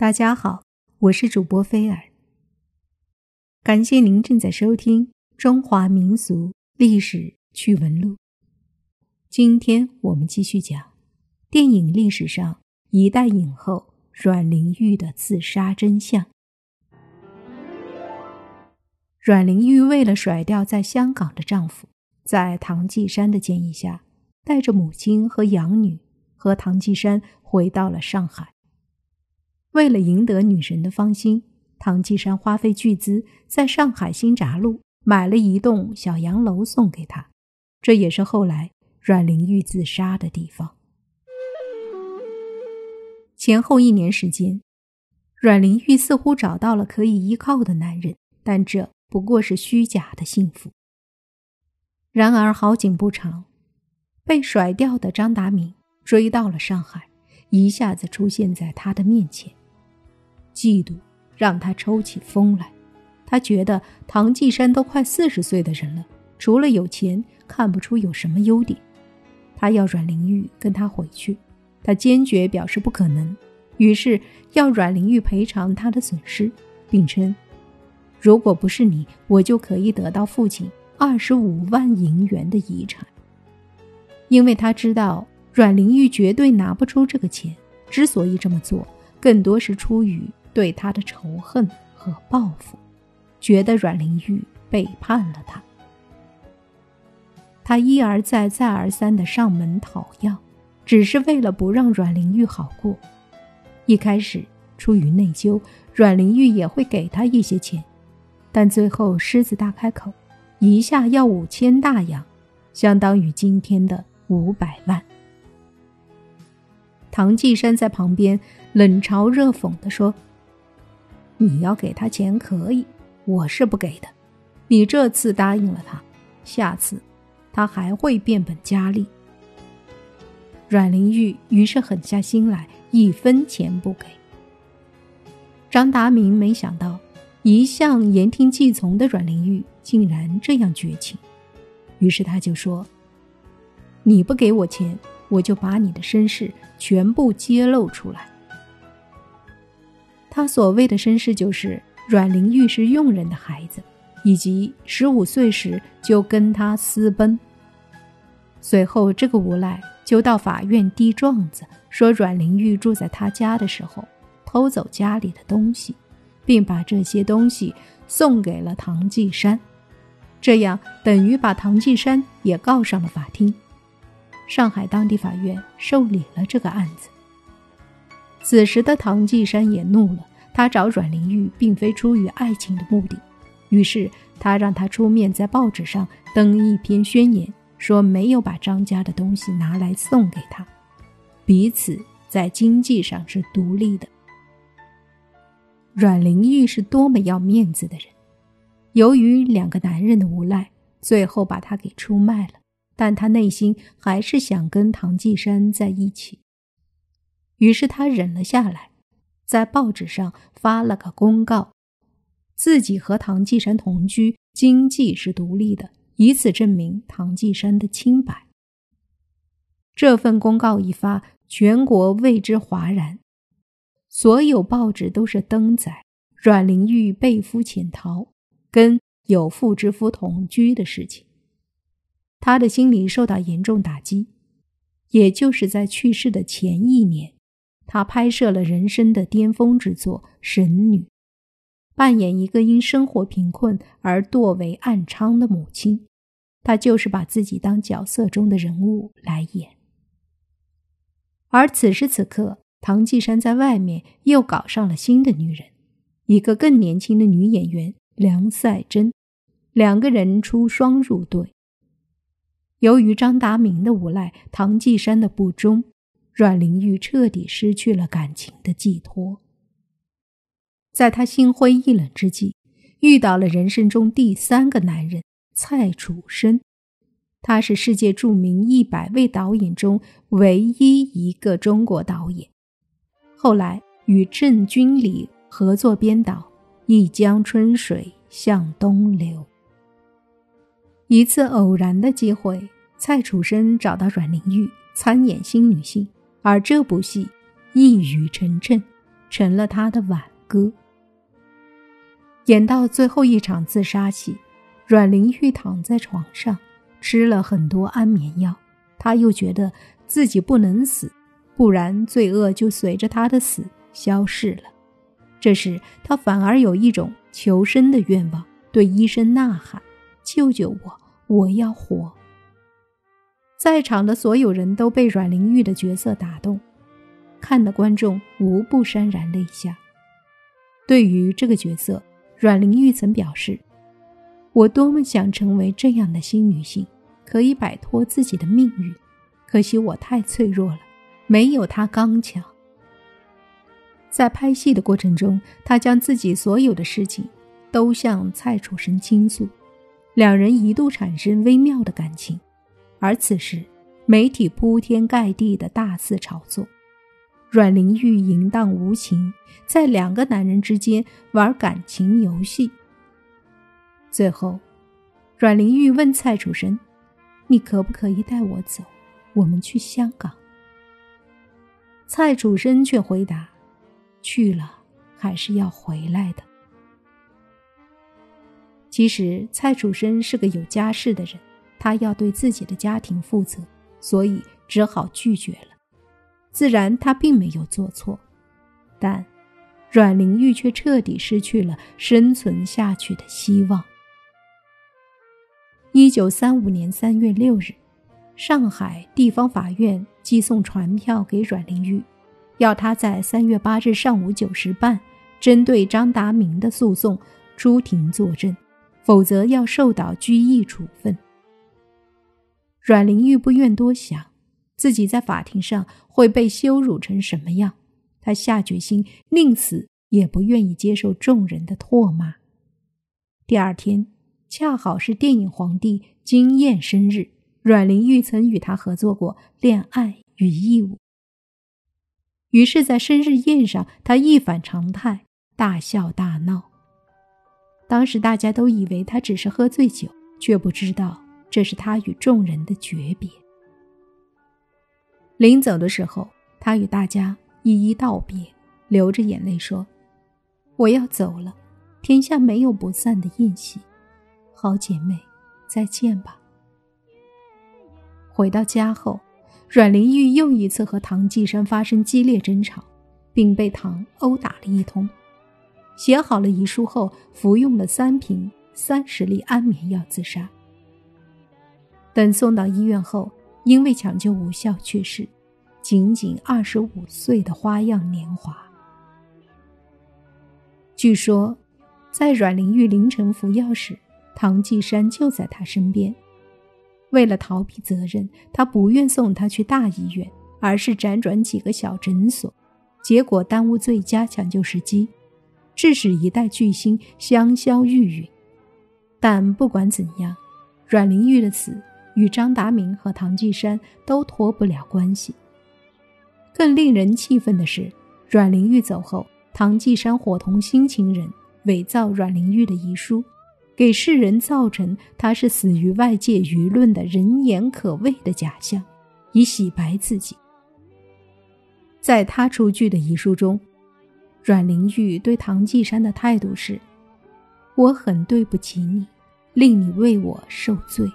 大家好，我是主播菲尔。感谢您正在收听《中华民俗历史趣闻录》。今天我们继续讲电影历史上一代影后阮玲玉的自杀真相。阮玲玉为了甩掉在香港的丈夫，在唐季山的建议下，带着母亲和养女和唐季山回到了上海。为了赢得女神的芳心，唐季山花费巨资在上海新闸路买了一栋小洋楼送给她，这也是后来阮玲玉自杀的地方。前后一年时间，阮玲玉似乎找到了可以依靠的男人，但这不过是虚假的幸福。然而好景不长，被甩掉的张达明追到了上海，一下子出现在他的面前。嫉妒让他抽起风来，他觉得唐继山都快四十岁的人了，除了有钱，看不出有什么优点。他要阮玲玉跟他回去，他坚决表示不可能，于是要阮玲玉赔偿他的损失，并称：“如果不是你，我就可以得到父亲二十五万银元的遗产。”因为他知道阮玲玉绝对拿不出这个钱，之所以这么做，更多是出于。对他的仇恨和报复，觉得阮玲玉背叛了他。他一而再、再而三的上门讨要，只是为了不让阮玲玉好过。一开始出于内疚，阮玲玉也会给他一些钱，但最后狮子大开口，一下要五千大洋，相当于今天的五百万。唐季山在旁边冷嘲热讽地说。你要给他钱可以，我是不给的。你这次答应了他，下次他还会变本加厉。阮玲玉于是狠下心来，一分钱不给。张达明没想到，一向言听计从的阮玲玉竟然这样绝情，于是他就说：“你不给我钱，我就把你的身世全部揭露出来。”他所谓的身世，就是阮玲玉是佣人的孩子，以及十五岁时就跟他私奔。随后，这个无赖就到法院递状子，说阮玲玉住在他家的时候，偷走家里的东西，并把这些东西送给了唐季山，这样等于把唐季山也告上了法庭。上海当地法院受理了这个案子。此时的唐季山也怒了，他找阮玲玉并非出于爱情的目的，于是他让他出面在报纸上登一篇宣言，说没有把张家的东西拿来送给他，彼此在经济上是独立的。阮玲玉是多么要面子的人，由于两个男人的无赖，最后把他给出卖了，但他内心还是想跟唐季山在一起。于是他忍了下来，在报纸上发了个公告，自己和唐季山同居，经济是独立的，以此证明唐季山的清白。这份公告一发，全国为之哗然，所有报纸都是登载阮玲玉被夫潜逃，跟有妇之夫同居的事情。他的心理受到严重打击，也就是在去世的前一年。他拍摄了人生的巅峰之作《神女》，扮演一个因生活贫困而堕为暗娼的母亲。他就是把自己当角色中的人物来演。而此时此刻，唐季山在外面又搞上了新的女人，一个更年轻的女演员梁赛珍，两个人出双入对。由于张达明的无赖，唐季山的不忠。阮玲玉彻底失去了感情的寄托，在她心灰意冷之际，遇到了人生中第三个男人蔡楚生。他是世界著名一百位导演中唯一一个中国导演，后来与郑君里合作编导《一江春水向东流》。一次偶然的机会，蔡楚生找到阮玲玉参演新女性。而这部戏一语成谶，成了他的挽歌。演到最后一场自杀戏，阮玲玉躺在床上，吃了很多安眠药。她又觉得自己不能死，不然罪恶就随着她的死消逝了。这时，她反而有一种求生的愿望，对医生呐喊：“救救我！我要活！”在场的所有人都被阮玲玉的角色打动，看的观众无不潸然泪下。对于这个角色，阮玲玉曾表示：“我多么想成为这样的新女性，可以摆脱自己的命运。可惜我太脆弱了，没有她刚强。”在拍戏的过程中，她将自己所有的事情都向蔡楚生倾诉，两人一度产生微妙的感情。而此时，媒体铺天盖地的大肆炒作。阮玲玉淫荡无情，在两个男人之间玩感情游戏。最后，阮玲玉问蔡楚生：“你可不可以带我走？我们去香港？”蔡楚生却回答：“去了还是要回来的。”其实，蔡楚生是个有家室的人，他要对自己的家庭负责，所以只好拒绝了。自然，他并没有做错，但阮玲玉却彻底失去了生存下去的希望。一九三五年三月六日，上海地方法院寄送传票给阮玲玉，要她在三月八日上午九时半针对张达明的诉讼出庭作证，否则要受到拘役处分。阮玲玉不愿多想。自己在法庭上会被羞辱成什么样？他下决心宁死也不愿意接受众人的唾骂。第二天恰好是电影皇帝金燕生日，阮玲玉曾与他合作过《恋爱与义务》，于是，在生日宴上，他一反常态，大笑大闹。当时大家都以为他只是喝醉酒，却不知道这是他与众人的诀别。临走的时候，他与大家一一道别，流着眼泪说：“我要走了，天下没有不散的宴席，好姐妹，再见吧。”回到家后，阮玲玉又一次和唐继山发生激烈争吵，并被唐殴打了一通。写好了遗书后，服用了三瓶三十粒安眠药自杀。等送到医院后。因为抢救无效去世，仅仅二十五岁的花样年华。据说，在阮玲玉凌晨服药时，唐继山就在她身边。为了逃避责任，他不愿送她去大医院，而是辗转几个小诊所，结果耽误最佳抢救时机，致使一代巨星香消玉殒。但不管怎样，阮玲玉的死。与张达明和唐继山都脱不了关系。更令人气愤的是，阮玲玉走后，唐继山伙同新情人伪造阮玲玉的遗书，给世人造成她是死于外界舆论的人言可畏的假象，以洗白自己。在他出具的遗书中，阮玲玉对唐继山的态度是：“我很对不起你，令你为我受罪。”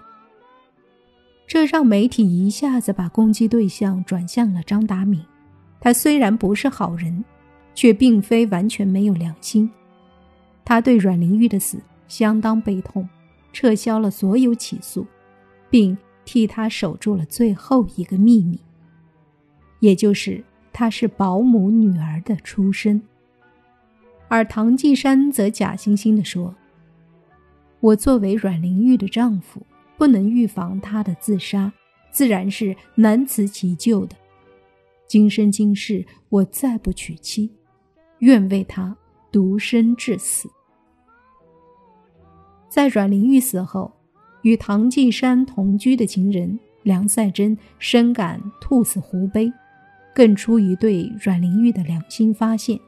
这让媒体一下子把攻击对象转向了张达明。他虽然不是好人，却并非完全没有良心。他对阮玲玉的死相当悲痛，撤销了所有起诉，并替他守住了最后一个秘密，也就是她是保姆女儿的出身。而唐继山则假惺惺地说：“我作为阮玲玉的丈夫。”不能预防他的自杀，自然是难辞其咎的。今生今世，我再不娶妻，愿为他独身至死。在阮玲玉死后，与唐继山同居的情人梁赛珍深感兔死狐悲，更出于对阮玲玉的良心发现，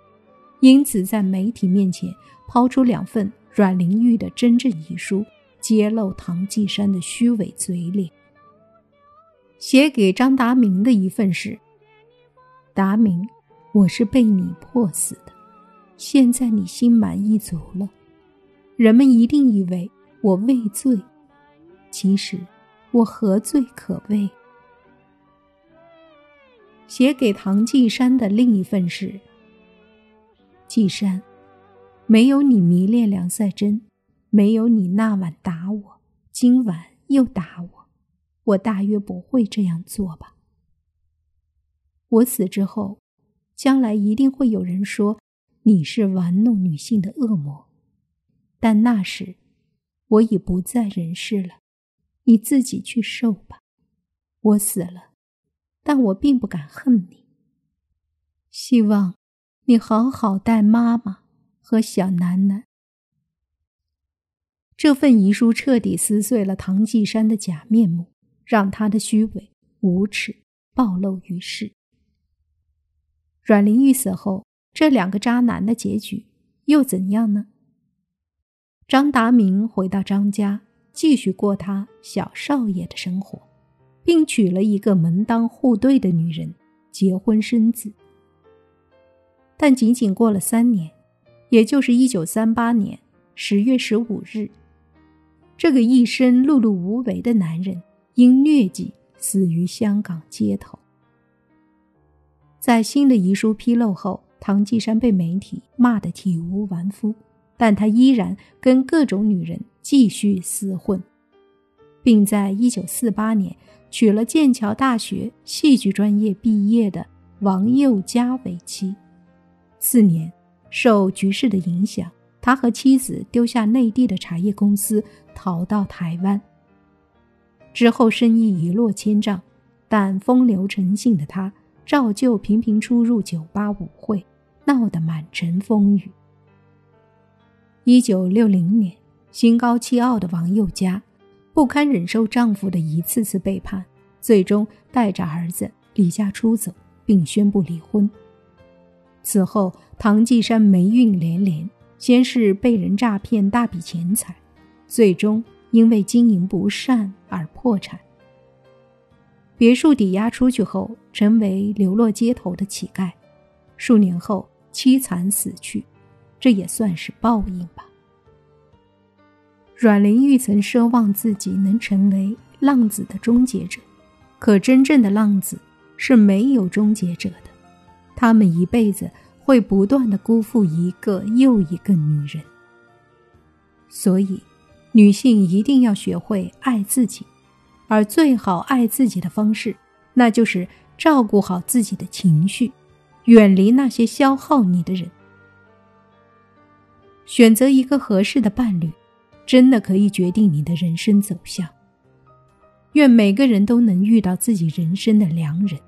因此在媒体面前抛出两份阮玲玉的真正遗书。揭露唐继山的虚伪嘴脸。写给张达明的一份是：达明，我是被你迫死的，现在你心满意足了，人们一定以为我畏罪，其实我何罪可畏？写给唐季山的另一份是：季山，没有你迷恋梁赛珍，没有你那晚打我，今晚又打我，我大约不会这样做吧。我死之后。将来一定会有人说你是玩弄女性的恶魔，但那时我已不在人世了，你自己去受吧。我死了，但我并不敢恨你。希望你好好待妈妈和小楠楠。这份遗书彻底撕碎了唐季山的假面目，让他的虚伪无耻暴露于世。阮玲玉死后，这两个渣男的结局又怎样呢？张达明回到张家，继续过他小少爷的生活，并娶了一个门当户对的女人，结婚生子。但仅仅过了三年，也就是一九三八年十月十五日，这个一生碌碌无为的男人因疟疾死于香港街头。在新的遗书披露后，唐季山被媒体骂得体无完肤，但他依然跟各种女人继续厮混，并在1948年娶了剑桥大学戏剧专业毕业的王宥嘉为妻。次年，受局势的影响，他和妻子丢下内地的茶叶公司，逃到台湾。之后生意一落千丈，但风流成性的他。照旧频频出入酒吧舞会，闹得满城风雨。一九六零年，心高气傲的王佑佳不堪忍受丈夫的一次次背叛，最终带着儿子离家出走，并宣布离婚。此后，唐季山霉运连连，先是被人诈骗大笔钱财，最终因为经营不善而破产。别墅抵押出去后，成为流落街头的乞丐，数年后凄惨死去，这也算是报应吧。阮玲玉曾奢望自己能成为浪子的终结者，可真正的浪子是没有终结者的，他们一辈子会不断的辜负一个又一个女人。所以，女性一定要学会爱自己。而最好爱自己的方式，那就是照顾好自己的情绪，远离那些消耗你的人。选择一个合适的伴侣，真的可以决定你的人生走向。愿每个人都能遇到自己人生的良人。